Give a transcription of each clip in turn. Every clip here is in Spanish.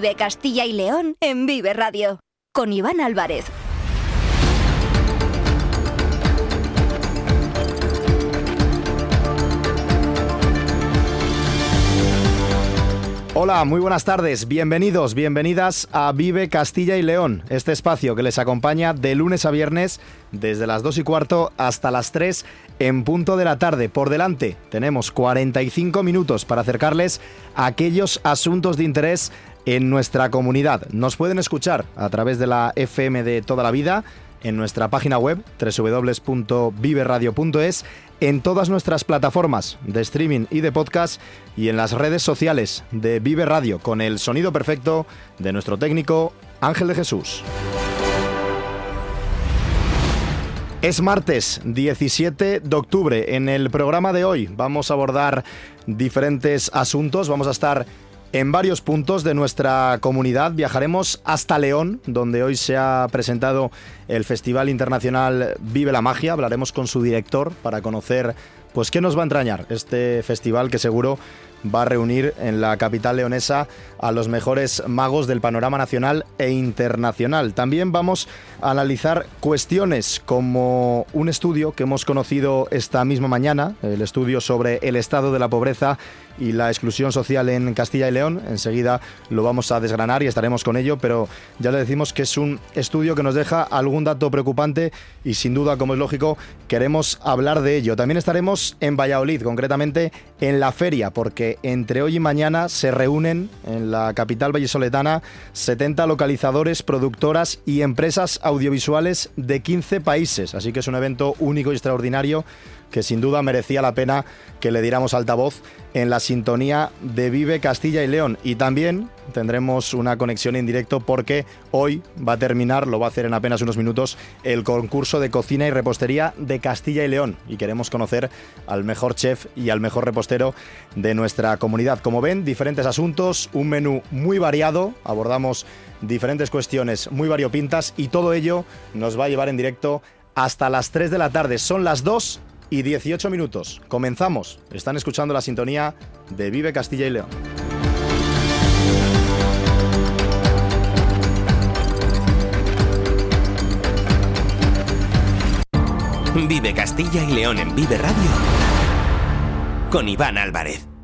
Vive Castilla y León en Vive Radio. Con Iván Álvarez. Hola, muy buenas tardes, bienvenidos, bienvenidas a Vive Castilla y León, este espacio que les acompaña de lunes a viernes desde las 2 y cuarto hasta las 3 en punto de la tarde. Por delante tenemos 45 minutos para acercarles a aquellos asuntos de interés en nuestra comunidad. Nos pueden escuchar a través de la FM de toda la vida en nuestra página web www.viveradio.es, en todas nuestras plataformas de streaming y de podcast y en las redes sociales de Vive Radio con el sonido perfecto de nuestro técnico Ángel de Jesús. Es martes 17 de octubre. En el programa de hoy vamos a abordar diferentes asuntos. Vamos a estar en varios puntos de nuestra comunidad. Viajaremos hasta León, donde hoy se ha presentado el Festival Internacional Vive la Magia. Hablaremos con su director para conocer pues qué nos va a entrañar este festival que seguro va a reunir en la capital leonesa a los mejores magos del panorama nacional e internacional. También vamos a analizar cuestiones como un estudio que hemos conocido esta misma mañana, el estudio sobre el estado de la pobreza y la exclusión social en Castilla y León. Enseguida lo vamos a desgranar y estaremos con ello, pero ya le decimos que es un estudio que nos deja algún dato preocupante y sin duda, como es lógico, queremos hablar de ello. También estaremos en Valladolid, concretamente en la feria, porque entre hoy y mañana se reúnen en la capital vallesoletana 70 localizadores, productoras y empresas audiovisuales de 15 países. Así que es un evento único y extraordinario que sin duda merecía la pena que le diéramos altavoz en la sintonía de Vive Castilla y León. Y también tendremos una conexión en directo porque hoy va a terminar, lo va a hacer en apenas unos minutos, el concurso de cocina y repostería de Castilla y León. Y queremos conocer al mejor chef y al mejor repostero de nuestra comunidad. Como ven, diferentes asuntos, un menú muy variado, abordamos diferentes cuestiones muy variopintas y todo ello nos va a llevar en directo hasta las 3 de la tarde. Son las 2 y 18 minutos. Comenzamos. Están escuchando la sintonía de Vive Castilla y León. Vive Castilla y León en Vive Radio con Iván Álvarez.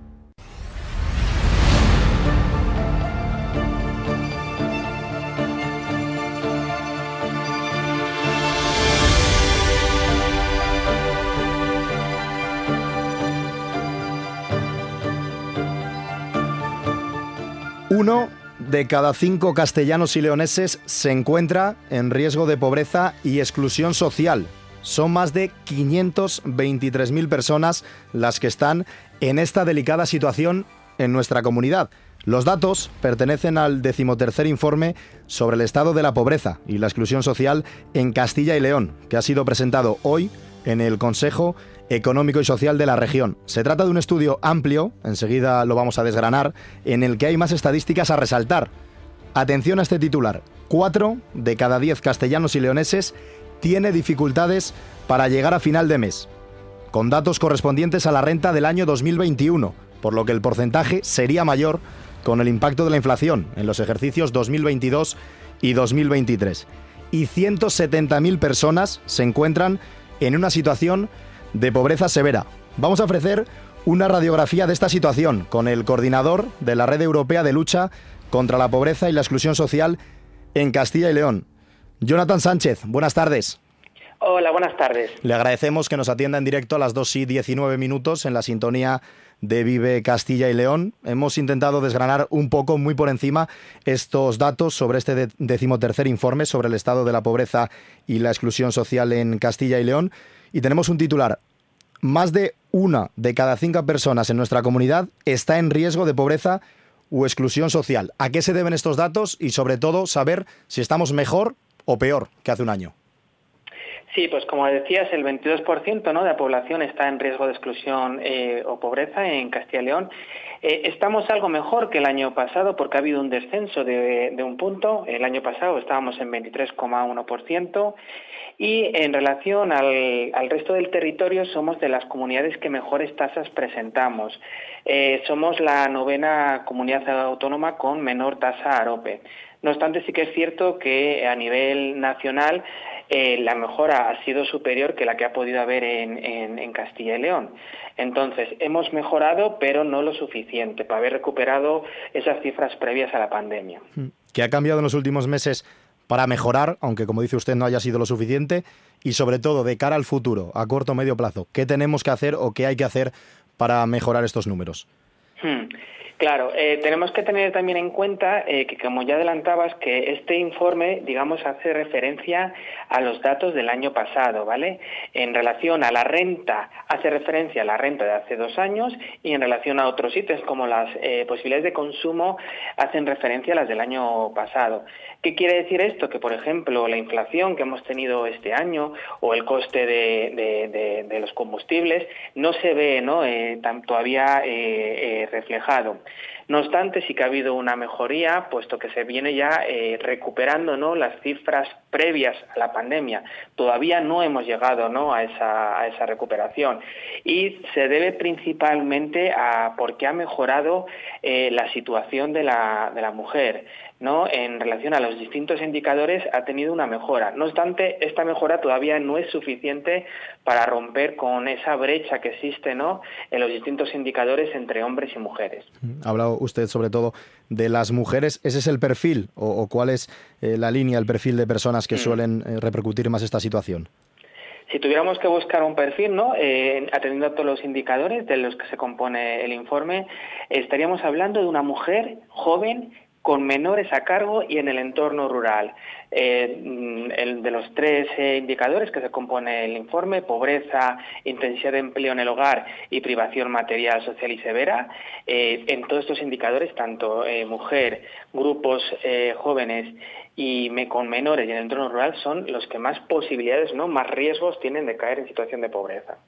1 de cada cinco castellanos y leoneses se encuentra en riesgo de pobreza y exclusión social. Son más de 523.000 personas las que están en esta delicada situación en nuestra comunidad. Los datos pertenecen al decimotercer informe sobre el estado de la pobreza y la exclusión social en Castilla y León, que ha sido presentado hoy en el Consejo Económico y Social de la región. Se trata de un estudio amplio, enseguida lo vamos a desgranar, en el que hay más estadísticas a resaltar. Atención a este titular. Cuatro de cada diez castellanos y leoneses tiene dificultades para llegar a final de mes, con datos correspondientes a la renta del año 2021, por lo que el porcentaje sería mayor con el impacto de la inflación en los ejercicios 2022 y 2023. Y 170.000 personas se encuentran en una situación de pobreza severa. Vamos a ofrecer una radiografía de esta situación con el coordinador de la Red Europea de Lucha contra la Pobreza y la Exclusión Social en Castilla y León. Jonathan Sánchez, buenas tardes. Hola, buenas tardes. Le agradecemos que nos atienda en directo a las 2 y 19 minutos en la sintonía de Vive Castilla y León. Hemos intentado desgranar un poco, muy por encima, estos datos sobre este decimotercer informe sobre el estado de la pobreza y la exclusión social en Castilla y León. Y tenemos un titular. Más de una de cada cinco personas en nuestra comunidad está en riesgo de pobreza o exclusión social. ¿A qué se deben estos datos? Y sobre todo saber si estamos mejor o peor que hace un año. Sí, pues como decías, el 22% ¿no? de la población está en riesgo de exclusión eh, o pobreza en Castilla y León. Eh, estamos algo mejor que el año pasado porque ha habido un descenso de, de un punto. El año pasado estábamos en 23,1% y en relación al, resto del territorio somos de las comunidades que mejores tasas presentamos. Eh, somos la novena comunidad autónoma con menor tasa AROPE. No obstante, sí que es cierto que a nivel nacional eh, la mejora ha sido superior que la que ha podido haber en, en, en, Castilla y León. Entonces, hemos mejorado, pero no lo suficiente para haber recuperado esas cifras previas a la pandemia. ¿Qué ha cambiado en los últimos meses para mejorar, aunque como dice usted no haya sido lo suficiente? Y sobre todo, de cara al futuro, a corto o medio plazo, ¿qué tenemos que hacer o qué hay que hacer para mejorar estos números? Hmm. Claro, eh, tenemos que tener también en cuenta eh, que, como ya adelantabas, que este informe, digamos, hace referencia a los datos del año pasado, ¿vale? En relación a la renta, hace referencia a la renta de hace dos años y en relación a otros ítems como las eh, posibilidades de consumo, hacen referencia a las del año pasado. ¿Qué quiere decir esto? Que, por ejemplo, la inflación que hemos tenido este año o el coste de, de, los combustibles no se ve ¿no? Tan, todavía reflejado. No obstante, sí que ha habido una mejoría, puesto que se viene ya eh, recuperando ¿no? las cifras previas a la pandemia. Todavía no hemos llegado ¿no? a, esa, recuperación y se debe principalmente a porque ha mejorado eh, la situación de la mujer. ¿No? en relación a los distintos indicadores ha tenido una mejora. No obstante, esta mejora todavía no es suficiente para romper con esa brecha que existe ¿no? en los distintos indicadores entre hombres y mujeres. Ha hablado usted sobre todo de las mujeres. ¿Ese es el perfil o, o cuál es eh, la línea, el perfil de personas que mm. suelen eh, repercutir más esta situación? Si tuviéramos que buscar un perfil, ¿no? Eh, atendiendo a todos los indicadores de los que se compone el informe, estaríamos hablando de una mujer joven con menores a cargo y en el entorno rural. Eh, el de los tres eh, indicadores que se compone el informe, pobreza, intensidad de empleo en el hogar y privación material, social y severa, eh, en todos estos indicadores, tanto eh, mujer, grupos eh, jóvenes y me, con menores y en el entorno rural son los que más posibilidades, no más riesgos tienen de caer en situación de pobreza.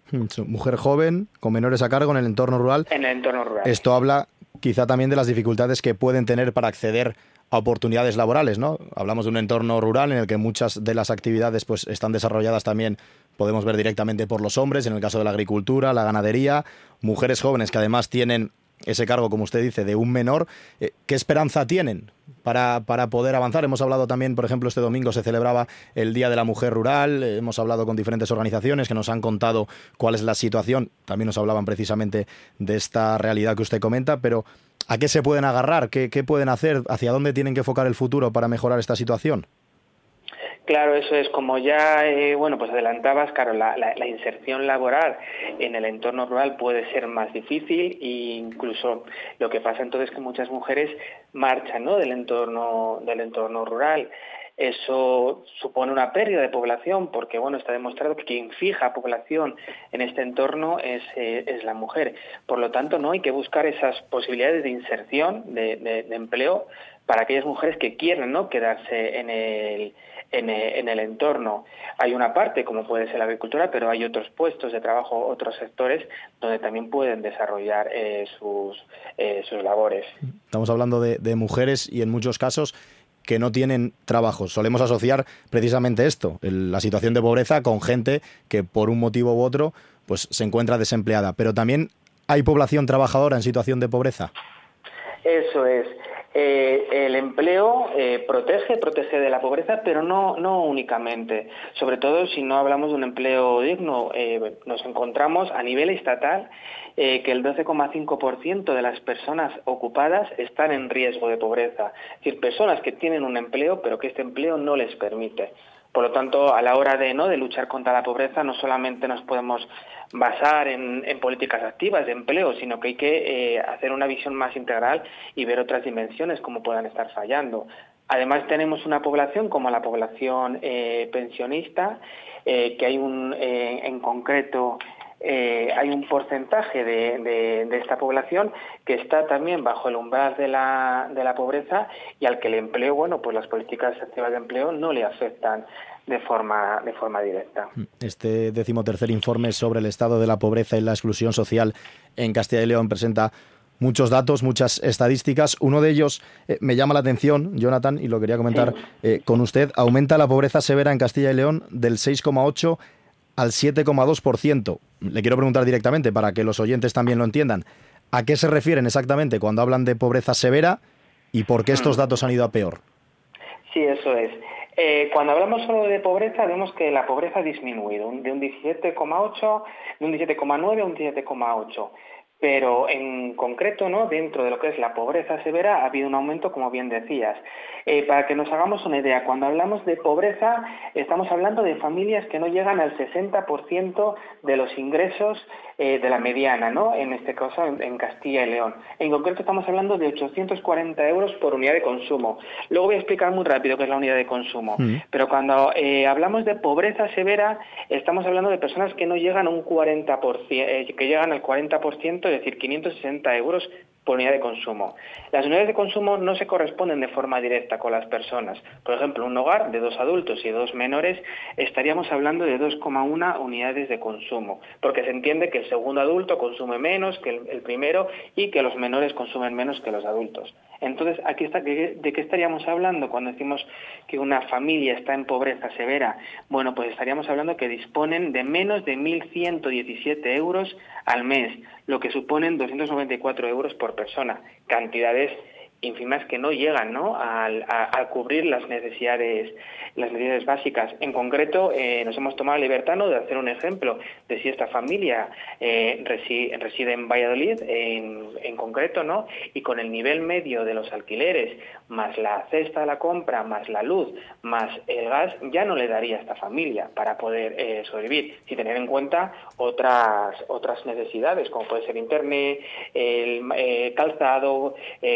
Mujer joven, con menores a cargo en el entorno rural. En el entorno rural. Esto habla quizá también de las dificultades que pueden tener para acceder a oportunidades laborales, ¿no? Hablamos de un entorno rural en el que muchas de las actividades pues están desarrolladas también podemos ver directamente por los hombres, en el caso de la agricultura, la ganadería, mujeres jóvenes que además tienen ese cargo, como usted dice, de un menor. Eh, ¿Qué esperanza tienen para, para, poder avanzar? Hemos hablado también, por ejemplo, este domingo se celebraba el Día de la Mujer Rural, eh, hemos hablado con diferentes organizaciones que nos han contado cuál es la situación, también nos hablaban precisamente de esta realidad que usted comenta, pero ¿a qué se pueden agarrar? ¿Qué, qué pueden hacer? ¿Hacia dónde tienen que enfocar el futuro para mejorar esta situación? Claro, eso es como ya, eh, bueno, pues adelantabas, claro, la, la, la, inserción laboral en el entorno rural puede ser más difícil e incluso lo que pasa entonces es que muchas mujeres marchan, ¿no? Del entorno, del entorno rural. Eso supone una pérdida de población porque, bueno, está demostrado que quien fija población en este entorno es, eh, es la mujer. Por lo tanto, no hay que buscar esas posibilidades de inserción de, de, de empleo para aquellas mujeres que quieran, ¿no? Quedarse en el en, en, el entorno. Hay una parte, como puede ser la agricultura, pero hay otros puestos de trabajo, otros sectores donde también pueden desarrollar eh, sus, eh, sus labores. Estamos hablando de, de mujeres y en muchos casos que no tienen trabajo. Solemos asociar precisamente esto, el, la situación de pobreza, con gente que por un motivo u otro pues se encuentra desempleada. Pero también hay población trabajadora en situación de pobreza. Eso es. Eh, el empleo eh, protege, protege de la pobreza, pero no, no únicamente. Sobre todo si no hablamos de un empleo digno, eh, nos encontramos a nivel estatal eh, que el 12,5% de las personas ocupadas están en riesgo de pobreza. Es decir, personas que tienen un empleo, pero que este empleo no les permite. Por lo tanto, a la hora de, ¿no? de luchar contra la pobreza, no solamente nos podemos basar en, políticas activas de empleo, sino que hay que eh, hacer una visión más integral y ver otras dimensiones como puedan estar fallando. Además, tenemos una población como la población eh, pensionista, eh, que hay un, en concreto eh, hay un porcentaje de, de, de, esta población que está también bajo el umbral de la, de la pobreza y al que el empleo, bueno, pues las políticas activas de empleo no le afectan. de forma, de forma directa. Este decimotercer informe sobre el estado de la pobreza y la exclusión social en Castilla y León presenta muchos datos, muchas estadísticas. Uno de ellos eh, me llama la atención, Jonathan, y lo quería comentar eh, con usted. Aumenta la pobreza severa en Castilla y León del 6,8 al 7,2%. Le quiero preguntar directamente para que los oyentes también lo entiendan. ¿A qué se refieren exactamente cuando hablan de pobreza severa y por qué estos mm. datos han ido a peor? Sí, eso es. Eh, cuando hablamos solo de pobreza, vemos que la pobreza ha disminuido de un 17,8, de un 17,9 a un 17,8. Pero en concreto, ¿no? dentro de lo que es la pobreza severa, ha habido un aumento, como bien decías. Eh, para que nos hagamos una idea, cuando hablamos de pobreza, estamos hablando de familias que no llegan al 60% de los ingresos eh, de la mediana, ¿no? En este caso, en, Castilla y León. En concreto, estamos hablando de 840 euros por unidad de consumo. Luego voy a explicar muy rápido qué es la unidad de consumo. Mm. Pero cuando eh, hablamos de pobreza severa, estamos hablando de personas que no llegan a un 40%, eh, que llegan al 40%, es decir, 560 euros por unidad de consumo. Las unidades de consumo no se corresponden de forma directa con las personas. Por ejemplo, un hogar de dos adultos y dos menores estaríamos hablando de 2,1 unidades de consumo, porque se entiende que el segundo adulto consume menos que el, primero y que los menores consumen menos que los adultos. Entonces, aquí está, ¿de qué estaríamos hablando cuando decimos que una familia está en pobreza severa? Bueno, pues estaríamos hablando que disponen de menos de 1.117 euros al mes, lo que suponen 294 euros por persona, cantidades ínfimas que no llegan ¿no? A, a, cubrir las necesidades las necesidades básicas. En concreto, eh, nos hemos tomado la libertad de hacer un ejemplo de si esta familia eh, reside, en Valladolid, en, en, concreto, ¿no? y con el nivel medio de los alquileres, más la cesta de la compra, más la luz, más el gas, ya no le daría a esta familia para poder eh, sobrevivir, sin tener en cuenta otras, otras necesidades, como puede ser internet, el calzado,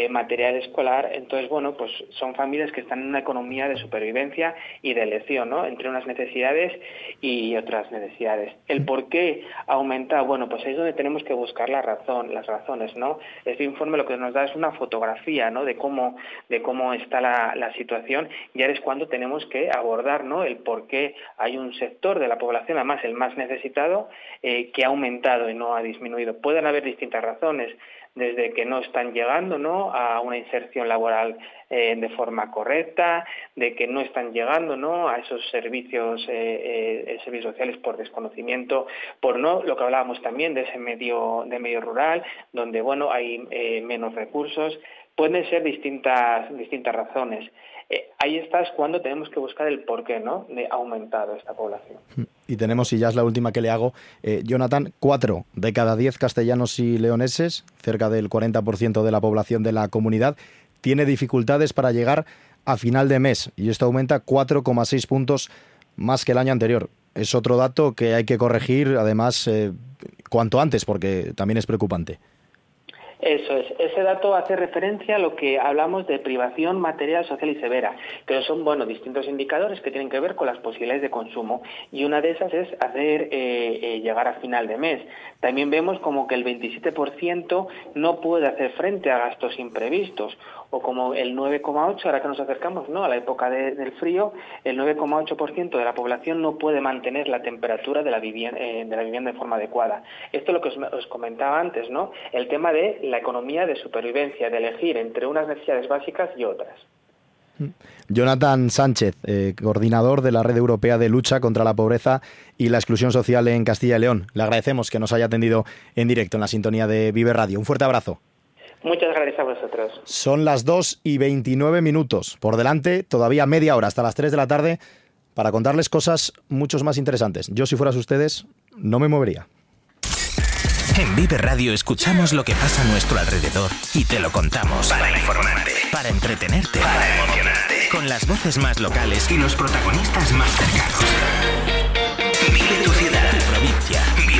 material escolar. Entonces, bueno, pues son familias que están en una economía de supervivencia y de elección, ¿no? Entre unas necesidades y otras necesidades. El por qué ha aumentado, bueno, pues ahí es donde tenemos que buscar la razón, las razones, ¿no? Este informe lo que nos da es una fotografía, ¿no? De cómo, de cómo está la, situación y ahora es cuando tenemos que abordar, ¿no? El por qué hay un sector de la población, además el más necesitado, eh, que ha aumentado y no ha disminuido. Pueden haber distintas razones desde que no están llegando ¿no? a una inserción laboral eh, de forma correcta, de que no están llegando ¿no? a esos servicios, eh, eh, servicios sociales por desconocimiento, por no lo que hablábamos también de ese medio de medio rural, donde bueno hay menos recursos, pueden ser distintas distintas razones. ahí está es cuando tenemos que buscar el porqué ¿no? de aumentado esta población. Y tenemos, y ya es la última que le hago, Jonathan, cuatro de cada diez castellanos y leoneses, cerca del 40% de la población de la comunidad, tiene dificultades para llegar a final de mes y esto aumenta 4,6 puntos más que el año anterior. Es otro dato que hay que corregir, además, eh, cuanto antes, porque también es preocupante. Eso es. Ese dato hace referencia a lo que hablamos de privación material, social y severa, que son bueno distintos indicadores que tienen que ver con las posibilidades de consumo y una de esas es hacer eh, eh, llegar a final de mes. También vemos como que el 27% no puede hacer frente a gastos imprevistos o como el 9,8 ahora que nos acercamos ¿no? a la época del frío, el 9,8% de la población no puede mantener la temperatura de la vivienda eh, de la vivienda de forma adecuada. Esto es lo que os, comentaba antes, ¿no? El tema de la economía de supervivencia, de elegir entre unas necesidades básicas y otras. Jonathan Sánchez, eh, coordinador de la Red Europea de Lucha contra la Pobreza y la Exclusión Social en Castilla y León. Le agradecemos que nos haya atendido en directo en la sintonía de Vive Radio. Un fuerte abrazo. Muchas gracias a vosotros. Son las 2 y 29 minutos. Por delante, todavía media hora hasta las 3 de la tarde para contarles cosas muchos más interesantes. Yo, si fueras ustedes, no me movería. En Vive Radio escuchamos lo que pasa a nuestro alrededor y te lo contamos. Para informarte, para entretenerte, para emocionarte. Con las voces más locales y los protagonistas más cercanos. Vive tu ciudad.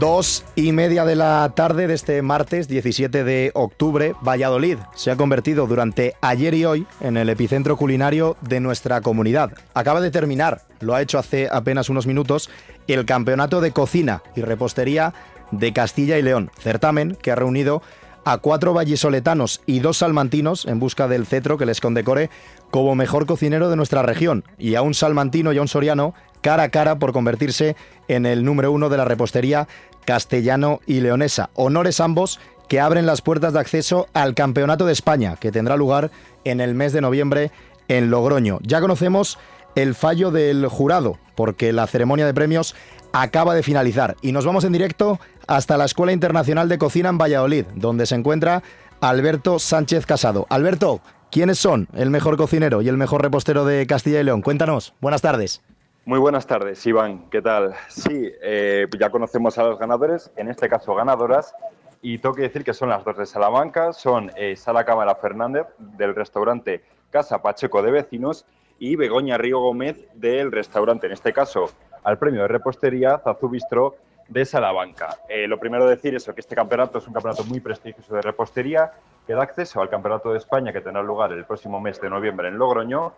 Dos y media de la tarde de este martes 17 de octubre, Valladolid se ha convertido durante ayer y hoy en el epicentro culinario de nuestra comunidad. Acaba de terminar, lo ha hecho hace apenas unos minutos, el Campeonato de Cocina y Repostería de Castilla y León, certamen que ha reunido a cuatro vallisoletanos y dos salmantinos en busca del cetro que les condecore como mejor cocinero de nuestra región, y a un salmantino y a un soriano cara a cara por convertirse en el número uno de la repostería castellano y leonesa. Honores ambos que abren las puertas de acceso al Campeonato de España, que tendrá lugar en el mes de noviembre en Logroño. Ya conocemos el fallo del jurado, porque la ceremonia de premios acaba de finalizar. Y nos vamos en directo hasta la Escuela Internacional de Cocina en Valladolid, donde se encuentra Alberto Sánchez Casado. Alberto, ¿quiénes son el mejor cocinero y el mejor repostero de Castilla y León? Cuéntanos. Buenas tardes. Muy buenas tardes, Iván. ¿Qué tal? Sí, eh, ya conocemos a los ganadores, en este caso ganadoras, y tengo que decir que son las dos de Salamanca, son eh, Sala Cámara Fernández del restaurante Casa Pacheco de Vecinos y Begoña Río Gómez del restaurante, en este caso al premio de repostería Zazú Bistro de Salamanca. Eh, lo primero decir es que este campeonato es un campeonato muy prestigioso de repostería que da acceso al Campeonato de España que tendrá lugar el próximo mes de noviembre en Logroño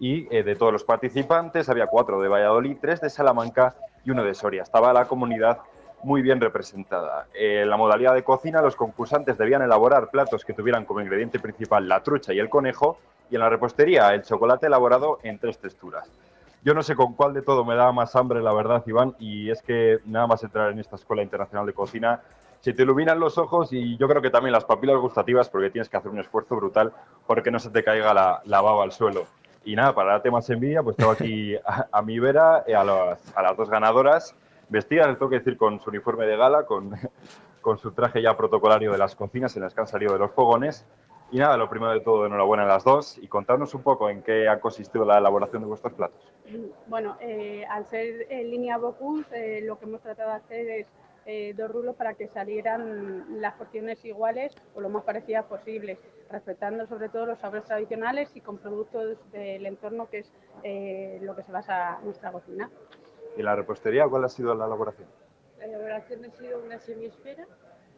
y eh, de todos los participantes había cuatro de Valladolid, tres de Salamanca y uno de Soria. Estaba la comunidad muy bien representada. En eh, la modalidad de cocina, los concursantes debían elaborar platos que tuvieran como ingrediente principal la trucha y el conejo, y en la repostería el chocolate elaborado en tres texturas. Yo no sé con cuál de todo me da más hambre, la verdad, Iván, y es que nada más entrar en esta Escuela Internacional de Cocina, se te iluminan los ojos y yo creo que también las papilas gustativas, porque tienes que hacer un esfuerzo brutal porque no se te caiga la, la baba al suelo. Y nada, para darte más envidia, pues tengo aquí a, mi vera eh, a, a, las dos ganadoras, vestidas, tengo que decir, con su uniforme de gala, con, con su traje ya protocolario de las cocinas en las que han salido de los fogones. Y nada, lo primero de todo, enhorabuena a las dos y contarnos un poco en qué ha consistido la elaboración de vuestros platos. Bueno, eh, al ser en línea Bocuse, eh, lo que hemos tratado de hacer es eh, dos rulos para que salieran las porciones iguales o lo más parecidas posibles, respetando sobre todo los sabores tradicionales y con productos del entorno que es eh, lo que se basa nuestra cocina. ¿Y la repostería cuál ha sido la elaboración? La elaboración ha sido una semiesfera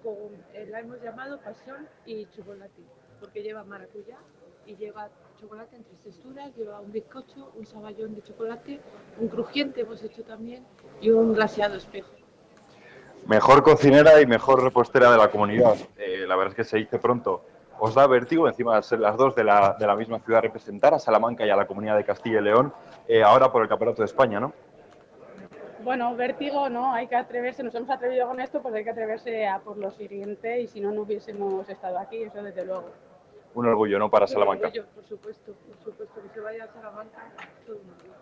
con, eh, la hemos llamado pasión y chocolate, porque lleva maracuyá y lleva chocolate en tres texturas, lleva un bizcocho, un saballón de chocolate, un crujiente hemos hecho también y un glaseado espejo mejor cocinera y mejor repostera de la comunidad. Eh, la verdad es que se dice pronto. Os da vértigo, encima de ser las dos de la, de la misma ciudad, representar a Salamanca y a la comunidad de Castilla y León, eh, ahora por el Campeonato de España, ¿no? Bueno, vértigo, ¿no? Hay que atreverse, nos hemos atrevido con esto, pues hay que atreverse a por lo siguiente y si no, no hubiésemos estado aquí, eso desde luego. Un orgullo, ¿no? Para Salamanca. Orgullo, por supuesto, por supuesto, que se vaya a Salamanca, todo un orgullo.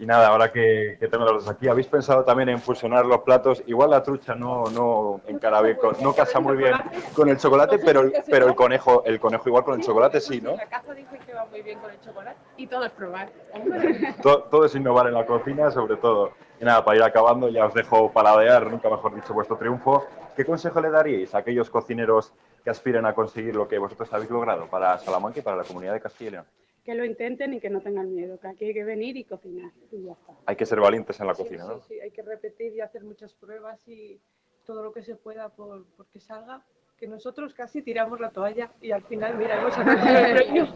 Y nada, ahora que, tengo los dos aquí, ¿habéis pensado también en fusionar los platos? Igual la trucha no, no encara bien, no casa muy bien con el chocolate, pero, pero el conejo el conejo igual con el chocolate sí, ¿no? La caza dice que va muy bien con el chocolate y todo es probar. Todo, es innovar en la cocina, sobre todo. Y nada, para ir acabando, ya os dejo paladear, nunca mejor dicho, vuestro triunfo. ¿Qué consejo le daríais a aquellos cocineros que aspiren a conseguir lo que vosotros habéis logrado para Salamanca y para la comunidad de Castilla y León? que lo intenten y que no tengan miedo, que aquí hay que venir y cocinar y ya está. Hay que ser valientes en la cocina, ¿no? Sí, sí, hay que repetir y hacer muchas pruebas y todo lo que se pueda por, que salga. Que nosotros casi tiramos la toalla y al final, mira, hemos el premio.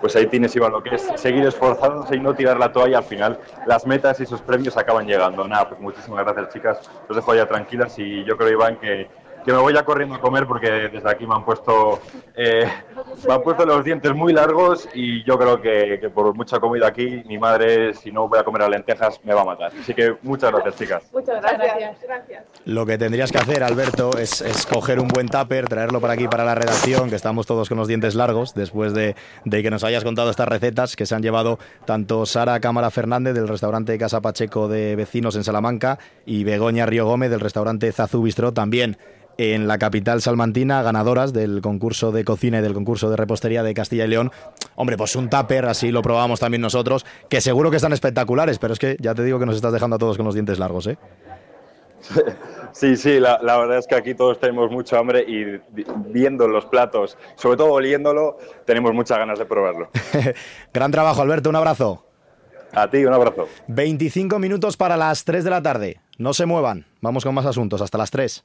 Pues ahí tienes, Iván, lo que es seguir esforzándose y no tirar la toalla. Al final, las metas y esos premios acaban llegando. Nada, pues muchísimas gracias, chicas. Os dejo ya tranquilas y yo creo, Iván, que que me voy ya corriendo a comer porque desde aquí me han puesto eh, me han puesto los dientes muy largos y yo creo que, por mucha comida aquí mi madre si no voy a comer a lentejas me va a matar. Así que muchas gracias chicas. Muchas gracias, gracias. lo que tendrías que hacer Alberto es, es, coger un buen tupper traerlo para aquí para la redacción que estamos todos con los dientes largos después de, de que nos hayas contado estas recetas que se han llevado tanto Sara Cámara Fernández del restaurante Casa Pacheco de Vecinos en Salamanca y Begoña Río Gómez del restaurante Zazú Bistro también en la capital salmantina, ganadoras del concurso de cocina y del concurso de repostería de Castilla y León. Hombre, pues un tupper, así lo probamos también nosotros, que seguro que están espectaculares, pero es que ya te digo que nos estás dejando a todos con los dientes largos, ¿eh? Sí, sí, la, verdad es que aquí todos tenemos mucho hambre y viendo los platos, sobre todo oliéndolo, tenemos muchas ganas de probarlo. Gran trabajo, Alberto, un abrazo. A ti, un abrazo. 25 minutos para las 3 de la tarde. No se muevan, vamos con más asuntos, hasta las 3.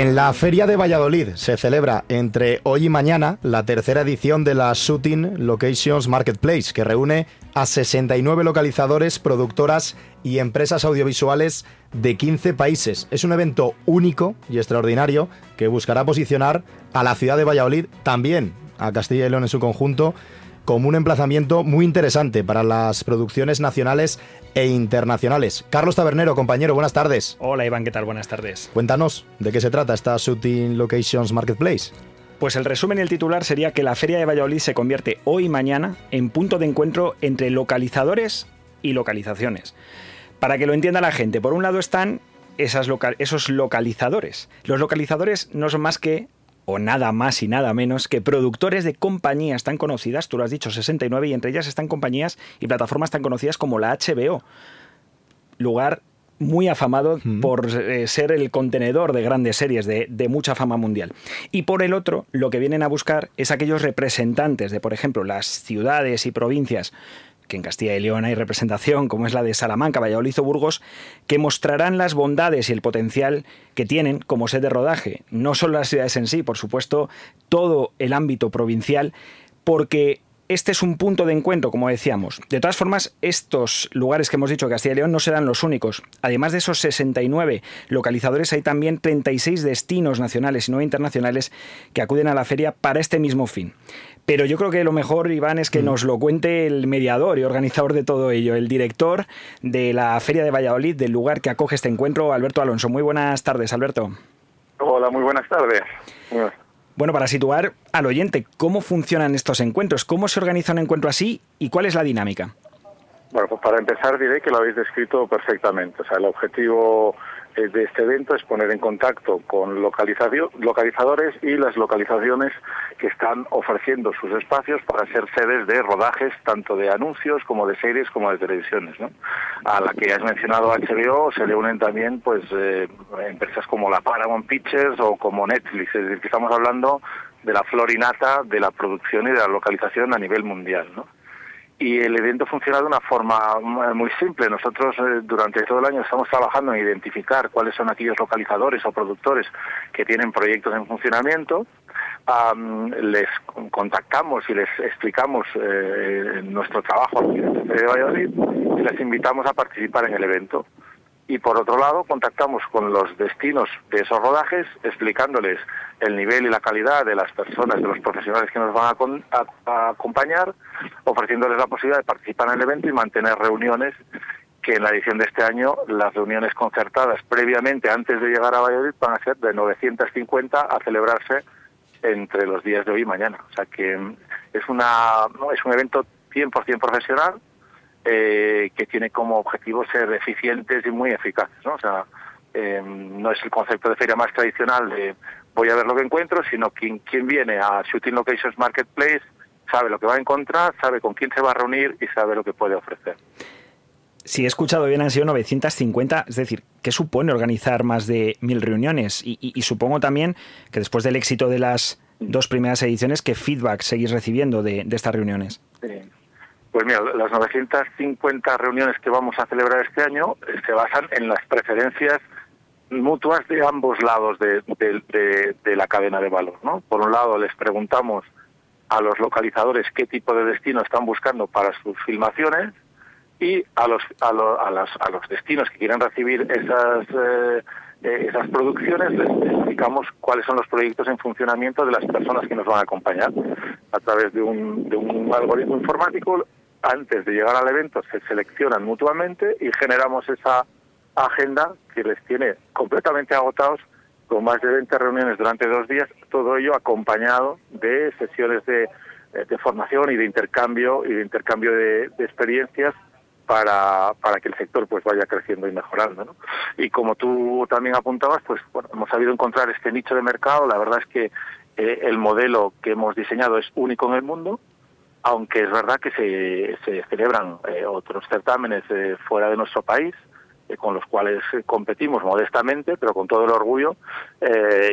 En la Feria de Valladolid se celebra entre hoy y mañana la tercera edición de la Shooting Locations Marketplace, que reúne a 69 localizadores, productoras y empresas audiovisuales de 15 países. Es un evento único y extraordinario que buscará posicionar a la ciudad de Valladolid, también a Castilla y León en su conjunto, como un emplazamiento muy interesante para las producciones nacionales e internacionales. Carlos Tabernero, compañero, buenas tardes. Hola Iván, ¿qué tal? Buenas tardes. Cuéntanos, ¿de qué se trata esta Shooting Locations Marketplace? Pues el resumen y el titular sería que la Feria de Valladolid se convierte hoy y mañana en punto de encuentro entre localizadores y localizaciones. Para que lo entienda la gente, por un lado están esas esos localizadores. Los localizadores no son más que o nada más y nada menos que productores de compañías tan conocidas, tú lo has dicho, 69, y entre ellas están compañías y plataformas tan conocidas como la HBO, lugar muy afamado por eh, ser el contenedor de grandes series de, de, mucha fama mundial. Y por el otro, lo que vienen a buscar es aquellos representantes de, por ejemplo, las ciudades y provincias que en Castilla y León hay representación, como es la de Salamanca, Valladolid o Burgos, que mostrarán las bondades y el potencial que tienen como sede de rodaje. No solo las ciudades en sí, por supuesto, todo el ámbito provincial, porque este es un punto de encuentro, como decíamos. De todas formas, estos lugares que hemos dicho Castilla y León no serán los únicos. Además de esos 69 localizadores, hay también 36 destinos nacionales y no internacionales que acuden a la feria para este mismo fin. Pero yo creo que lo mejor, Iván, es que mm. nos lo cuente el mediador y organizador de todo ello, el director de la Feria de Valladolid, del lugar que acoge este encuentro, Alberto Alonso. Muy buenas tardes, Alberto. Hola, muy buenas tardes. Bueno, para situar al oyente, ¿cómo funcionan estos encuentros? ¿Cómo se organiza un encuentro así y cuál es la dinámica? Bueno, pues para empezar diré que lo habéis descrito perfectamente. O sea, el objetivo de este evento es poner en contacto con localizadores y las localizaciones que están ofreciendo sus espacios para ser sedes de rodajes tanto de anuncios como de series como de televisiones. ¿no? A la que has mencionado HBO se le unen también pues eh, empresas como la Paramount Pictures o como Netflix, es decir, que estamos hablando de la florinata de la producción y de la localización a nivel mundial. ¿no? Y el evento funciona de una forma muy simple. Nosotros eh, durante todo el año estamos trabajando en identificar cuáles son aquellos localizadores o productores que tienen proyectos en funcionamiento. les contactamos y les explicamos eh, nuestro trabajo aquí en de Valladolid y les invitamos a participar en el evento y por otro lado contactamos con los destinos de esos rodajes explicándoles el nivel y la calidad de las personas, de los profesionales que nos van a, acompañar, ofreciéndoles la posibilidad de participar en el evento y mantener reuniones que en la edición de este año las reuniones concertadas previamente antes de llegar a Valladolid van a ser de 950 a celebrarse entre los días de hoy y mañana. O sea que es una es un evento 100% profesional eh, que tiene como objetivo ser eficientes y muy eficaces. ¿no? O sea, eh, no es el concepto de feria más tradicional de voy a ver lo que encuentro, sino quien, quien viene a Shooting Locations Marketplace sabe lo que va a encontrar, sabe con quién se va a reunir y sabe lo que puede ofrecer. Si he escuchado bien, han sido 950, es decir, ¿qué supone organizar más de mil reuniones? Y, supongo también que después del éxito de las dos primeras ediciones, ¿qué feedback seguís recibiendo de, de estas reuniones? Sí. Pues mira, las 950 reuniones que vamos a celebrar este año eh, se basan en las preferencias mutuas de ambos lados de, la cadena de valor. ¿no? Por un lado, les preguntamos a los localizadores qué tipo de destino están buscando para sus filmaciones y a los, a, los, a los destinos que quieran recibir esas, eh, eh, esas producciones, les explicamos cuáles son los proyectos en funcionamiento de las personas que nos van a acompañar a través de un, de un algoritmo informático. Antes de llegar al evento se seleccionan mutuamente y generamos esa agenda que les tiene completamente agotados con más de 20 reuniones durante dos días, todo ello acompañado de sesiones de, de formación y de intercambio y de intercambio de, de experiencias para, para que el sector pues vaya creciendo y mejorando. ¿no? Y como tú también apuntabas, pues bueno, hemos sabido encontrar este nicho de mercado. La verdad es que eh, el modelo que hemos diseñado es único en el mundo, aunque es verdad que se, se celebran eh, otros certámenes eh, fuera de nuestro país eh, con los cuales competimos modestamente, pero con todo el orgullo,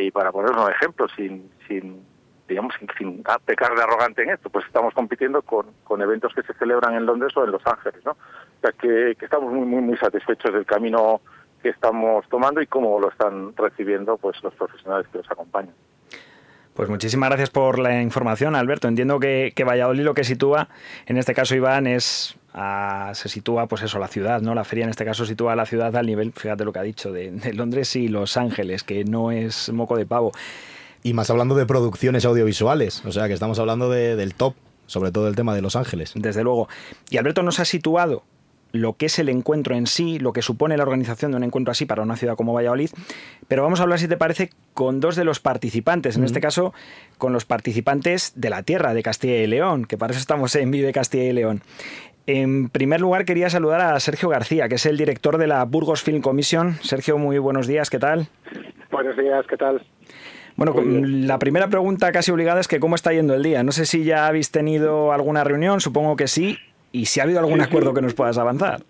y para ponernos un ejemplo, sin, sin digamos, sin, sin pecar de arrogante en esto, pues estamos compitiendo con, con eventos que se celebran en Londres o en Los Ángeles, ¿no? O sea, que, que estamos muy, muy, muy satisfechos del camino que estamos tomando y cómo lo están recibiendo pues los profesionales que los acompañan. Pues muchísimas gracias por la información, Alberto. Entiendo que, que Valladolid lo que sitúa, en este caso Iván, es a, se sitúa, pues eso, la ciudad, ¿no? La feria en este caso sitúa a la ciudad al nivel, fíjate lo que ha dicho, de, de Londres y Los Ángeles, que no es moco de pavo. Y más hablando de producciones audiovisuales, o sea que estamos hablando de, del top, sobre todo el tema de Los Ángeles. Desde luego. Y Alberto nos ha situado lo que es el encuentro en sí, lo que supone la organización de un encuentro así para una ciudad como Valladolid, pero vamos a hablar, si te parece, con dos de los participantes, en este caso con los participantes de la tierra de Castilla y León, que para eso estamos en Vive Castilla y León. En primer lugar, quería saludar a Sergio García, que es el director de la Burgos Film Commission. Sergio, muy buenos días, ¿qué tal? Buenos días, ¿qué tal? Bueno, la primera pregunta casi obligada es que cómo está yendo el día. No sé si ya habéis tenido alguna reunión, supongo que sí, y si ha habido algún acuerdo que nos puedas avanzar.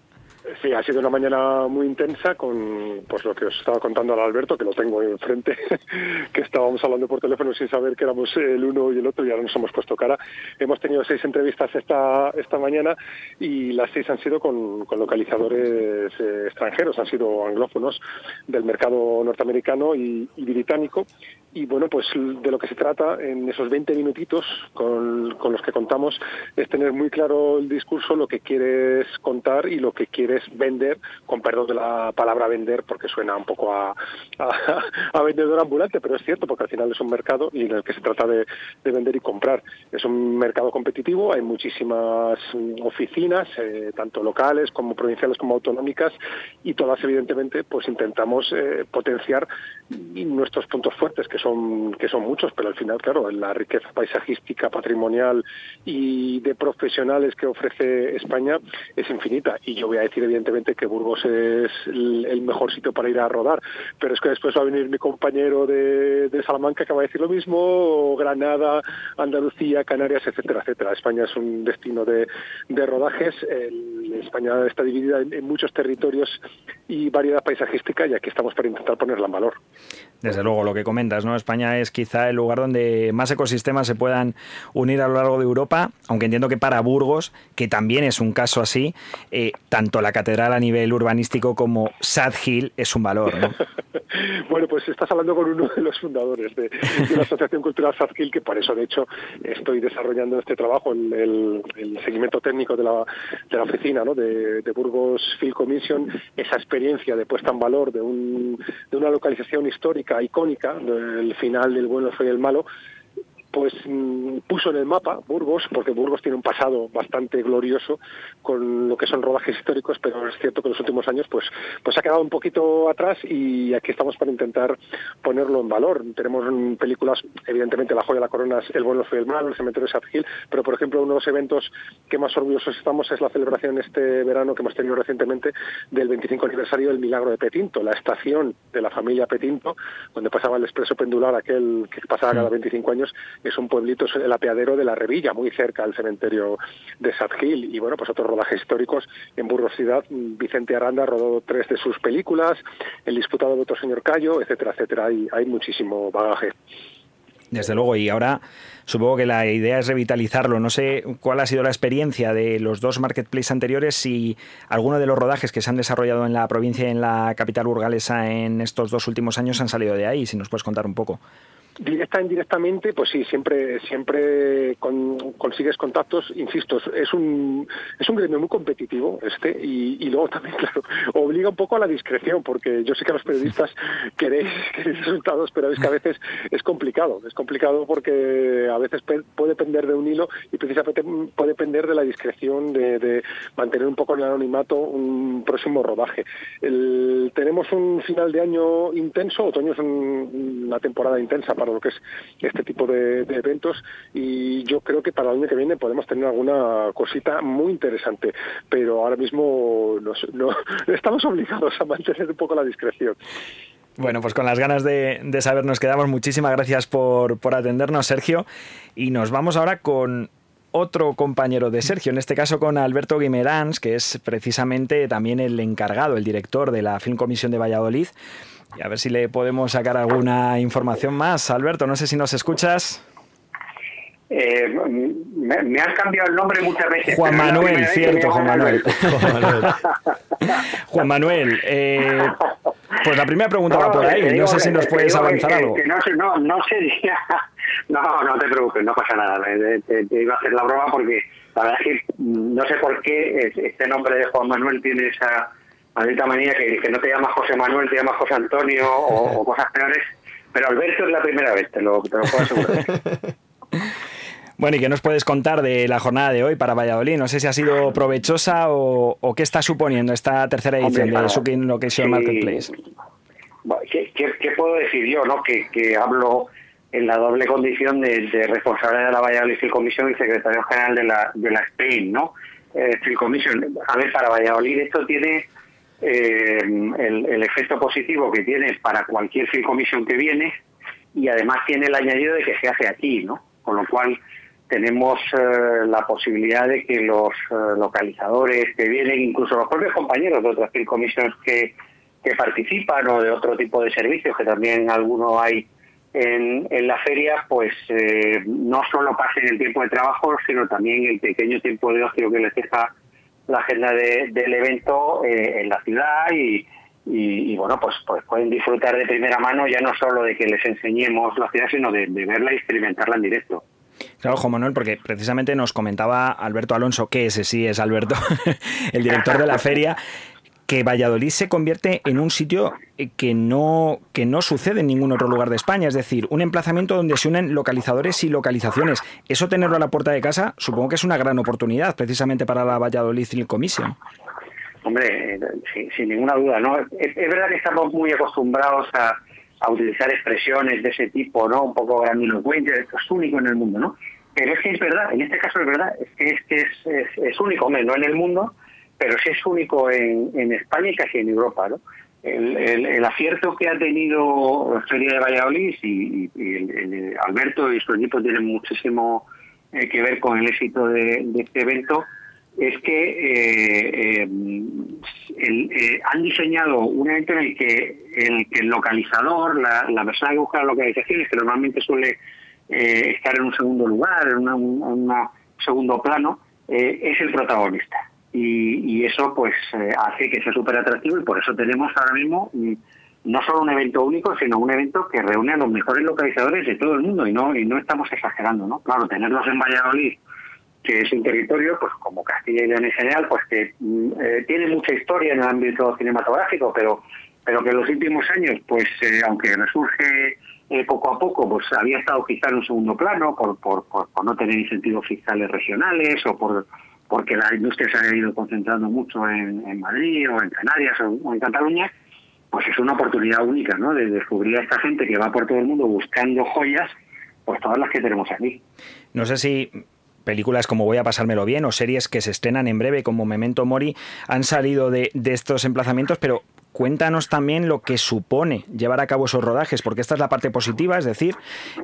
Sí, ha sido una mañana muy intensa con pues lo que os estaba contando al Alberto, que lo tengo enfrente, que estábamos hablando por teléfono sin saber que éramos el uno y el otro y ahora nos hemos puesto cara. Hemos tenido seis entrevistas esta, esta mañana y las seis han sido con, con localizadores eh, extranjeros, han sido anglófonos del mercado norteamericano y, y británico y bueno, pues de lo que se trata en esos 20 minutitos con, con, los que contamos es tener muy claro el discurso, lo que quieres contar y lo que quieres vender, con perdón de la palabra vender porque suena un poco a, a, vendedor ambulante, pero es cierto porque al final es un mercado y en el que se trata de, de vender y comprar. Es un mercado competitivo, hay muchísimas oficinas, eh, tanto locales como provinciales como autonómicas y todas evidentemente pues intentamos eh, potenciar nuestros puntos fuertes que son son, que son muchos, pero al final, claro, la riqueza paisajística, patrimonial y de profesionales que ofrece España es infinita. Y yo voy a decir, evidentemente, que Burgos es el mejor sitio para ir a rodar, pero es que después va a venir mi compañero de, de Salamanca que va a decir lo mismo, Granada, Andalucía, Canarias, etcétera, etcétera. España es un destino de, de rodajes. El, España está dividida en, en muchos territorios y variedad paisajística y aquí estamos para intentar ponerla en valor. Desde luego, lo que comentas, España es quizá el lugar donde más ecosistemas se puedan unir a lo largo de Europa, aunque entiendo que para Burgos, que también es un caso así, eh, tanto la catedral a nivel urbanístico como Sad Hill es un valor, ¿no? bueno, pues estás hablando con uno de los fundadores de, la Asociación Cultural Sad Hill, que por eso, de hecho, estoy desarrollando este trabajo, el, el, el seguimiento técnico de la, de la oficina ¿no? de, de Burgos Film Commission, esa experiencia de puesta en valor de, un, de una localización histórica, icónica, del final del bueno, fue el malo, pues puso en el mapa Burgos, porque Burgos tiene un pasado bastante glorioso con lo que son rodajes históricos, pero es cierto que en los últimos años pues, pues ha quedado un poquito atrás y aquí estamos para intentar ponerlo en valor. Tenemos películas, evidentemente La joya de la corona es El bueno, fue el malo, El cementerio de Sad Hill, pero por ejemplo uno de los eventos que más orgullosos estamos es la celebración este verano que hemos tenido recientemente del 25 aniversario del Milagro de Petinto, la estación de la familia Petinto, donde pasaba el expreso pendular aquel que pasaba cada 25 años es un pueblito, es el apeadero de la Revilla, muy cerca del cementerio de Sad Hill. Y bueno, pues otros rodajes históricos en Burgos Ciudad. Vicente Aranda rodó tres de sus películas, El disputado de otro señor Cayo, etcétera, etcétera. Hay, hay muchísimo bagaje. Desde luego, y ahora supongo que la idea es revitalizarlo. No sé cuál ha sido la experiencia de los dos marketplaces anteriores, si alguno de los rodajes que se han desarrollado en la provincia y en la capital burgalesa en estos dos últimos años han salido de ahí, si nos puedes contar un poco. Directa e indirectamente, pues sí, siempre siempre con, consigues contactos, insisto, es un es un gremio muy competitivo este y, luego también, claro, obliga un poco a la discreción, porque yo sé que los periodistas queréis, queréis resultados, pero es que a veces es complicado. Es complicado porque a veces puede depender de un hilo y precisamente puede depender de la discreción, de, mantener un poco el anonimato un próximo rodaje. tenemos un final de año intenso, otoño es una temporada intensa para lo que es este tipo de, eventos y yo creo que para el año que viene podemos tener alguna cosita muy interesante, pero ahora mismo no, estamos obligados a mantener un poco la discreción. Bueno, pues con las ganas de, saber nos quedamos. Muchísimas gracias por, por atendernos, Sergio. Y nos vamos ahora con otro compañero de Sergio, en este caso con Alberto Guimerans, que es precisamente también el encargado, el director de la Film Comisión de Valladolid. Y a ver si le podemos sacar alguna información más. Alberto, no sé si nos escuchas. Eh, me, han cambiado el nombre muchas veces. Juan Manuel, cierto, Juan Manuel. Juan Manuel, eh, pues la primera pregunta va por ahí. No sé si nos puedes avanzar algo. no, no, no, no te preocupes, no pasa nada. Te, iba a hacer la broma porque la verdad es que no sé por qué este nombre de Juan Manuel tiene esa maldita manía que, que no te llamas José Manuel, te llamas José Antonio o, cosas peores. Pero Alberto es la primera vez, te lo, te lo puedo asegurar. Bueno, ¿y qué nos puedes contar de la jornada de hoy para Valladolid? No sé si ha sido provechosa o, qué está suponiendo esta tercera edición de Sukin Location Marketplace. ¿Qué, puedo decir yo, no? Que, hablo en la doble condición de, responsable de la Valladolid Film Commission y secretario general de la, de la Spain, ¿no? Eh, Commission. A ver, para Valladolid esto tiene eh, el, efecto positivo que tiene para cualquier Film Commission que viene y además tiene el añadido de que se hace aquí, ¿no? Con lo cual tenemos eh, la posibilidad de que los eh, localizadores que vienen, incluso los propios compañeros de otras comisiones que, que participan o de otro tipo de servicios, que también algunos hay en, en la feria, pues eh, no solo pasen el tiempo de trabajo, sino también el pequeño tiempo de ocio que les deja la agenda del evento en la ciudad y, y, bueno, pues, pues pueden disfrutar de primera mano ya no solo de que les enseñemos la ciudad, sino de verla y experimentarla en directo. Claro, Juan Manuel, porque precisamente nos comentaba Alberto Alonso, que ese sí es Alberto, el director de la feria, que Valladolid se convierte en un sitio que no, que no sucede en ningún otro lugar de España, es decir, un emplazamiento donde se unen localizadores y localizaciones. Eso tenerlo a la puerta de casa, supongo que es una gran oportunidad precisamente para la Valladolid Film Commission. Hombre, eh, sin, ninguna duda, ¿no? es verdad que estamos muy acostumbrados a, utilizar expresiones de ese tipo, ¿no? Un poco grandilocuentes, es único en el mundo, ¿no? Pero es que es verdad, en este caso es verdad, es que es, es, es, único, no en el mundo, pero sí es único en, en España y casi en Europa, ¿no? El, acierto que ha tenido Feria de Valladolid y, el, Alberto y su equipo tienen muchísimo eh, que ver con el éxito de, este evento es que eh, eh, eh, han diseñado un evento en el que el, el localizador, la, persona que busca localizaciones, que normalmente suele estar en un segundo lugar, en un segundo plano, es el protagonista. Y, eso pues hace que sea súper atractivo y por eso tenemos ahora mismo mm, no solo un evento único, sino un evento que reúne a los mejores localizadores de todo el mundo y no, y no estamos exagerando, ¿no? Claro, tenerlos en Valladolid que es un territorio, pues como Castilla y León en general, pues que mm, eh, tiene mucha historia en el ámbito cinematográfico, pero pero que en los últimos años, pues eh, aunque resurge eh, poco a poco, pues había estado quizá en un segundo plano por, por, por, no tener incentivos fiscales regionales o por porque la industria se ha ido concentrando mucho en, Madrid o en Canarias o, en Cataluña, pues es una oportunidad única, ¿no? De descubrir a esta gente que va por todo el mundo buscando joyas, pues todas las que tenemos aquí. No sé si películas como Voy a pasármelo bien o series que se estrenan en breve como Memento Mori han salido de, estos emplazamientos, pero cuéntanos también lo que supone llevar a cabo esos rodajes, porque esta es la parte positiva, es decir,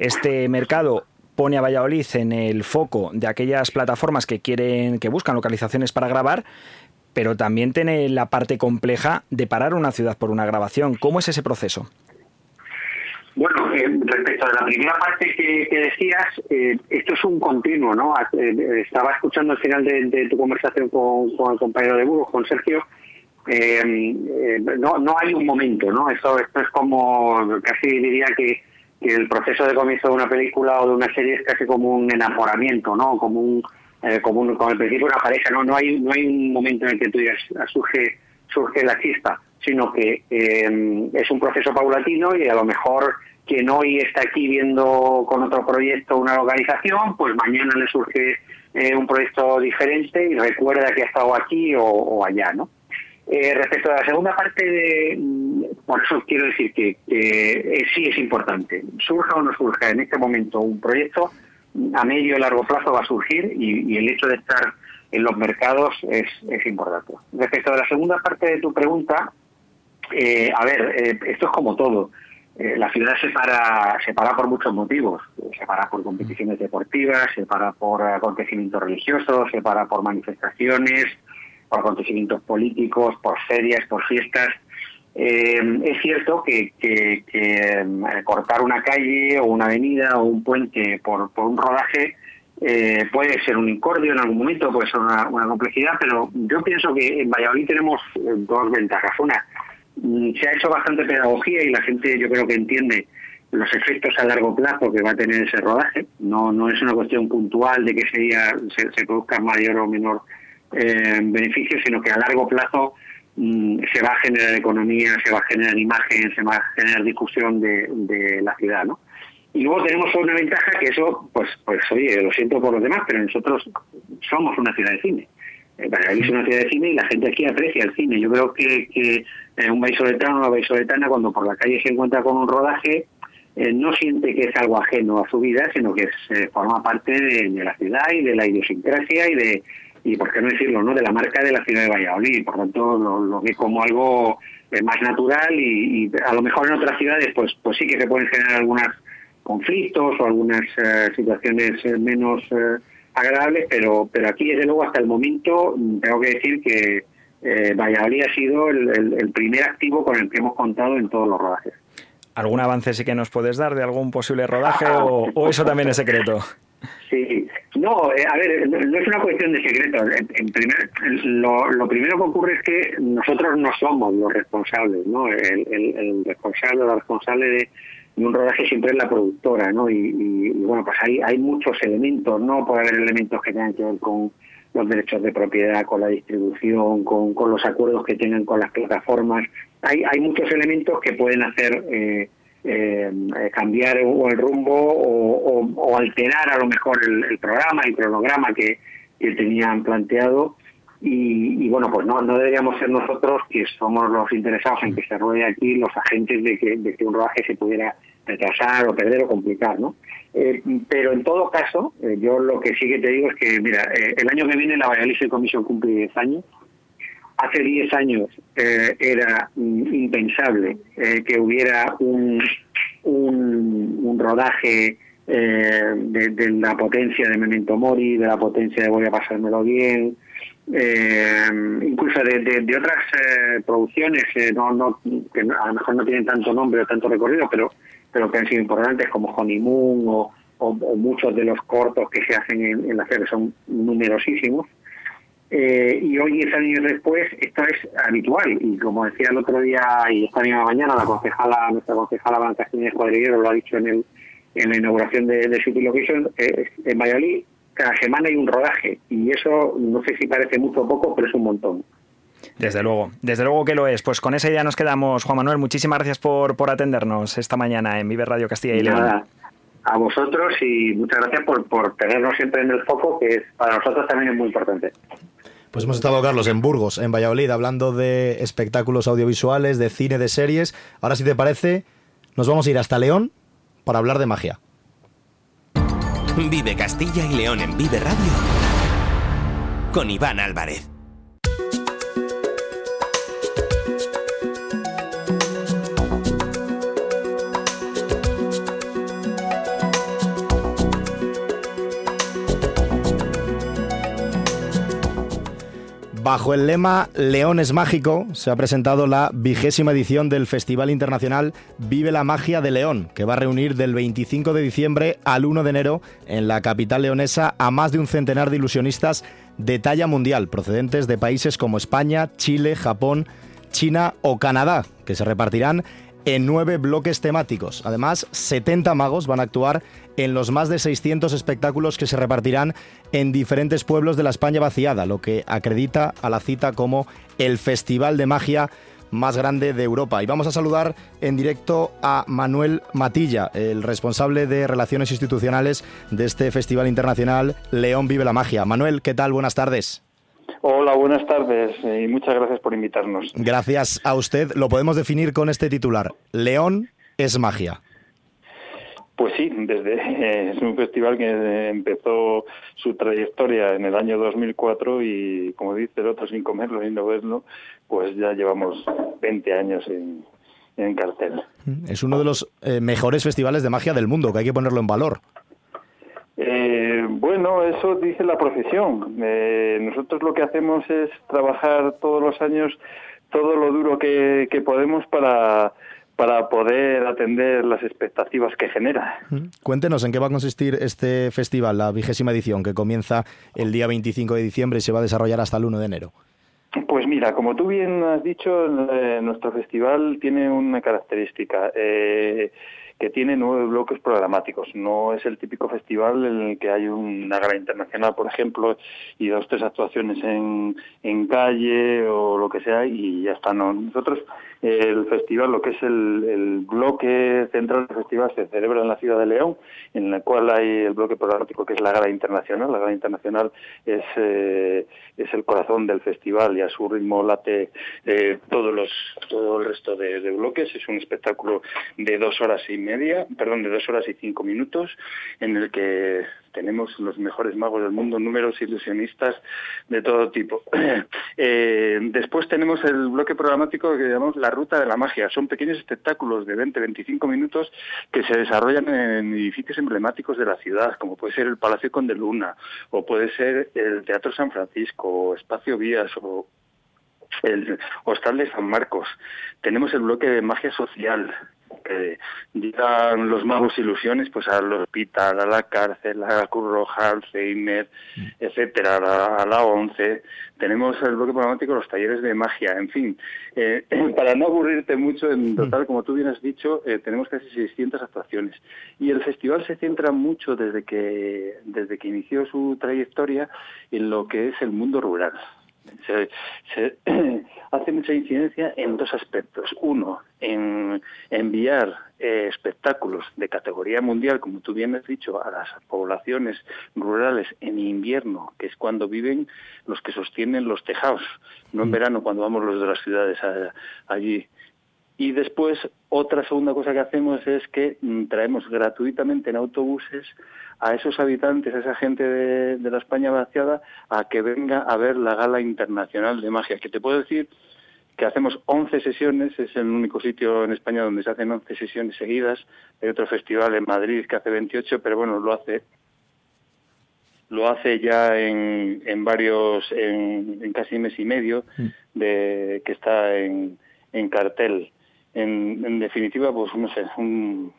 este mercado pone a Valladolid en el foco de aquellas plataformas que quieren, que buscan localizaciones para grabar, pero también tiene la parte compleja de parar una ciudad por una grabación. ¿Cómo es ese proceso? Bueno, eh, respecto a la primera parte que, decías, eh, esto es un continuo, ¿no? Eh, estaba escuchando al final de, tu conversación con, el compañero de Burgos, con Sergio. no, no hay un momento, ¿no? Esto, esto es como, casi diría que, el proceso de comienzo de una película o de una serie es casi como un enamoramiento, ¿no? Como un, como, un, como el principio de una pareja, ¿no? No hay, no hay un momento en el que tú digas, surge, surge la chispa sino que eh, es un proceso paulatino y a lo mejor quien hoy está aquí viendo con otro proyecto una localización, pues mañana le surge eh, un proyecto diferente y recuerda que ha estado aquí o, allá, ¿no? Eh, respecto a la segunda parte, de, mm, quiero decir que, sí es importante, surja o no surja en este momento un proyecto, a medio y largo plazo va a surgir y, el hecho de estar en los mercados es, importante. Respecto a la segunda parte de tu pregunta, eh, a ver, eh, esto es como todo. Eh, la ciudad se para, se para por muchos motivos. Se para por competiciones deportivas, se para por acontecimientos religiosos, se para por manifestaciones, por acontecimientos políticos, por ferias, por fiestas. Es cierto que, cortar una calle o una avenida o un puente por, por un rodaje puede ser un incordio en algún momento, puede ser una, complejidad, pero yo pienso que en Valladolid tenemos dos ventajas. Una, Mm, se ha hecho bastante pedagogía y la gente yo creo que entiende los efectos a largo plazo que va a tener ese rodaje. No, no es una cuestión puntual de que ese día se, produzca mayor o menor eh, beneficio, sino que a largo plazo se va a generar economía, se va a generar imagen, se va a generar discusión de, la ciudad, ¿no? Y luego tenemos una ventaja que eso, pues, pues oye, lo siento por los demás, pero nosotros somos una ciudad de cine. Valladolid es una ciudad de cine y la gente aquí aprecia el cine. Yo creo que, que eh, un vallisoletano o una vallisoletana cuando por la calle se encuentra con un rodaje eh, no siente que es algo ajeno a su vida, sino que es, forma parte de, la ciudad y de la idiosincrasia y de, y por qué no decirlo, no de la marca de la ciudad de Valladolid. Por tanto, lo, ve como algo eh, más natural y, a lo mejor en otras ciudades pues, pues sí que se pueden generar algunos conflictos o algunas situaciones menos agradable, pero, pero aquí desde luego hasta el momento mm, tengo que decir que eh, Valladolid ha sido el, primer activo con el que hemos contado en todos los rodajes. ¿Algún avance sí que nos puedes dar de algún posible rodaje o, eso también es secreto? Sí, no, eh, a ver, no, es una cuestión de secreto. En, primer, lo, lo, primero que ocurre es que nosotros no somos los responsables, ¿no? El, el, responsable, la responsable de, y un rodaje siempre es la productora, ¿no? Y, bueno, pues hay, hay muchos elementos, ¿no? Puede haber elementos que tengan que ver con los derechos de propiedad, con la distribución, con, con los acuerdos que tengan con las plataformas. Hay, hay muchos elementos que pueden hacer eh, eh, cambiar el rumbo o, alterar a lo mejor el, programa, el cronograma que, que tenían planteado. Y, bueno, pues no, no deberíamos ser nosotros que somos los interesados en que se ruede aquí los agentes de que, de que un rodaje se pudiera retrasar o perder o complicar, ¿no? Eh, pero en todo caso, eh, yo lo que sí que te digo es que, mira, eh, el año que viene la Valladolid Comisión cumple 10 años. Hace 10 años era mm, impensable que hubiera un, un, un rodaje de, la potencia de Memento Mori, de la potencia de Voy a pasármelo bien, eh, incluso de, otras eh, producciones eh, no, no, que a lo mejor no tienen tanto nombre o tanto recorrido, pero, pero que han sido importantes como Honeymoon o, o, muchos de los cortos que se hacen en, la serie son numerosísimos. Eh, y hoy, 10 años después, esto es habitual. Y como decía el otro día y esta misma mañana, la concejala, nuestra concejala Blanca Jiménez Cuadrillero lo ha dicho en, el, en la inauguración de, de City Location, en Valladolid cada semana hay un rodaje y eso no sé si parece mucho o poco, pero es un montón. Desde luego, desde luego que lo es. Pues con esa idea nos quedamos. Juan Manuel, muchísimas gracias por, por atendernos esta mañana en Vive Radio Castilla y León. a vosotros y muchas gracias por, por tenernos siempre en el foco, que para nosotros también es muy importante. Pues hemos estado, Carlos, en Burgos, en Valladolid, hablando de espectáculos audiovisuales, de cine, de series. Ahora, si te parece, nos vamos a ir hasta León para hablar de magia. Vive Castilla y León en Vive Radio con Iván Álvarez. Bajo el lema León es mágico, se ha presentado la vigésima edición del Festival Internacional Vive la Magia de León, que va a reunir del 25 de diciembre al 1 de enero en la capital leonesa a más de un centenar de ilusionistas de talla mundial, procedentes de países como España, Chile, Japón, China o Canadá, que se repartirán en nueve bloques temáticos. Además, 70 magos van a actuar en los más de 600 espectáculos que se repartirán en diferentes pueblos de la España vaciada, lo que acredita a la cita como el Festival de Magia más grande de Europa. Y vamos a saludar en directo a Manuel Matilla, el responsable de Relaciones Institucionales de este Festival Internacional León Vive la Magia. Manuel, ¿qué tal? Buenas tardes. Hola, buenas tardes y muchas gracias por invitarnos. Gracias a usted. Lo podemos definir con este titular. León es magia. Pues sí, desde eh, es un festival que empezó su trayectoria en el año 2004 y como dice el otro sin comerlo y no verlo, pues ya llevamos 20 años en, en cartel. Es uno de los eh, mejores festivales de magia del mundo, que hay que ponerlo en valor. Eh, bueno, eso dice la profesión. Eh, nosotros lo que hacemos es trabajar todos los años todo lo duro que, que podemos para para poder atender las expectativas que genera. Cuéntenos en qué va a consistir este festival, la vigésima edición, que comienza el día 25 de diciembre y se va a desarrollar hasta el 1 de enero. Pues mira, como tú bien has dicho, eh, nuestro festival tiene una característica. Eh, que tiene nueve bloques programáticos. No es el típico festival en el que hay una gala internacional, por ejemplo, y dos tres actuaciones en, en calle o lo que sea y ya está. No. Nosotros el festival, lo que es el, bloque central del festival, se celebra en la ciudad de León, en el cual hay el bloque programático que es la Gala Internacional. La Gala Internacional es, eh, es el corazón del festival y a su ritmo late eh, todos los, todo el resto de, de, bloques. Es un espectáculo de dos horas y media, perdón, de dos horas y cinco minutos, en el que tenemos los mejores magos del mundo, números ilusionistas de todo tipo. Eh, después tenemos el bloque programático que llamamos la ruta de la magia. Son pequeños espectáculos de 20-25 minutos que se desarrollan en edificios emblemáticos de la ciudad, como puede ser el Palacio Conde Luna, o puede ser el Teatro San Francisco, o Espacio Vías, o el Hostal de San Marcos. Tenemos el bloque de magia social, que llegan los magos ilusiones pues al hospital, a la cárcel, a la Cruz Roja, al Alzheimer, mm. etcétera, a la, ONCE. Tenemos el bloque programático, los talleres de magia, en fin. Eh, para no aburrirte mucho, en mm. total, como tú bien has dicho, eh, tenemos casi 600 actuaciones. Y el festival se centra mucho desde que, desde que inició su trayectoria en lo que es el mundo rural se, se hace mucha incidencia en dos aspectos. Uno, en enviar eh, espectáculos de categoría mundial, como tú bien has dicho, a las poblaciones rurales en invierno, que es cuando viven los que sostienen los tejados, no en mm. verano cuando vamos los de las ciudades allí. Y después, otra segunda cosa que hacemos es que mm, traemos gratuitamente en autobuses a esos habitantes, a esa gente de, la España vaciada, a que venga a ver la Gala Internacional de Magia. Que te puedo decir que hacemos 11 sesiones, es el único sitio en España donde se hacen 11 sesiones seguidas. Hay otro festival en Madrid que hace 28, pero bueno, lo hace lo hace ya en, en varios, en, casi mes y medio, mm. de, que está en, en cartel. En, en definitiva, pues no sé, un,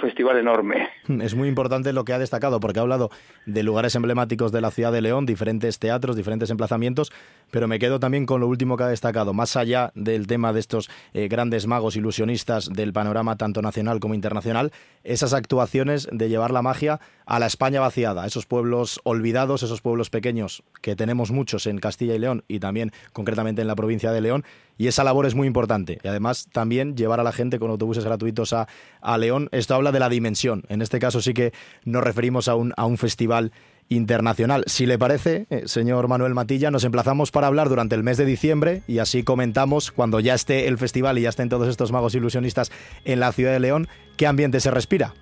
festival enorme. Es muy importante lo que ha destacado, porque ha hablado de lugares emblemáticos de la ciudad de León, diferentes teatros, diferentes emplazamientos, pero me quedo también con lo último que ha destacado, más allá del tema de estos eh, grandes magos ilusionistas del panorama tanto nacional como internacional, esas actuaciones de llevar la magia a la España vaciada, esos pueblos olvidados, esos pueblos pequeños que tenemos muchos en Castilla y León y también concretamente en la provincia de León, y esa labor es muy importante. Y además también llevar a la gente con autobuses gratuitos a, a León. Esto habla de la dimensión. En este caso sí que nos referimos a un, a un festival internacional. Si le parece, eh, señor Manuel Matilla, nos emplazamos para hablar durante el mes de diciembre y así comentamos cuando ya esté el festival y ya estén todos estos magos ilusionistas en la ciudad de León, qué ambiente se respira.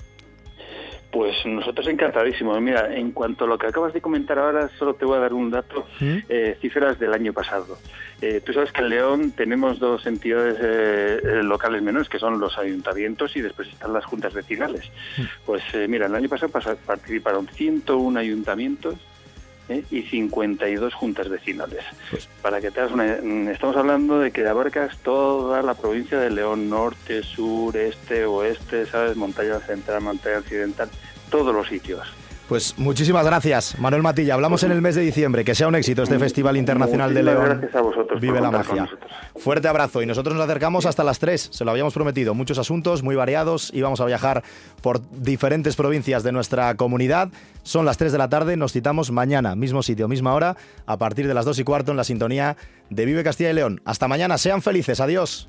Pues nosotros encantadísimos. Mira, en cuanto a lo que acabas de comentar ahora, solo te voy a dar un dato, eh, cifras del año pasado. Eh, tú sabes que en León tenemos dos entidades eh, locales menores, que son los ayuntamientos y después están las juntas vecinales. Pues mira, el año pasado participaron 101 ayuntamientos y 52 juntas vecinales. Pues Para que te hagas una, estamos hablando de que abarcas toda la provincia de León, norte, sur, este, oeste, ¿sabes? Montaña central, montaña occidental, todos los sitios. Pues muchísimas gracias, Manuel Matilla. Hablamos en el mes de diciembre. Que sea un éxito este Festival Internacional de León. Gracias a vosotros. Vive la magia. Fuerte abrazo. Y nosotros nos acercamos hasta las 3. Se lo habíamos prometido. Muchos asuntos muy variados. Íbamos a viajar por diferentes provincias de nuestra comunidad. Son las 3 de la tarde. Nos citamos mañana, mismo sitio, misma hora, a partir de las 2 y cuarto en la sintonía de Vive Castilla y León. Hasta mañana. Sean felices. Adiós.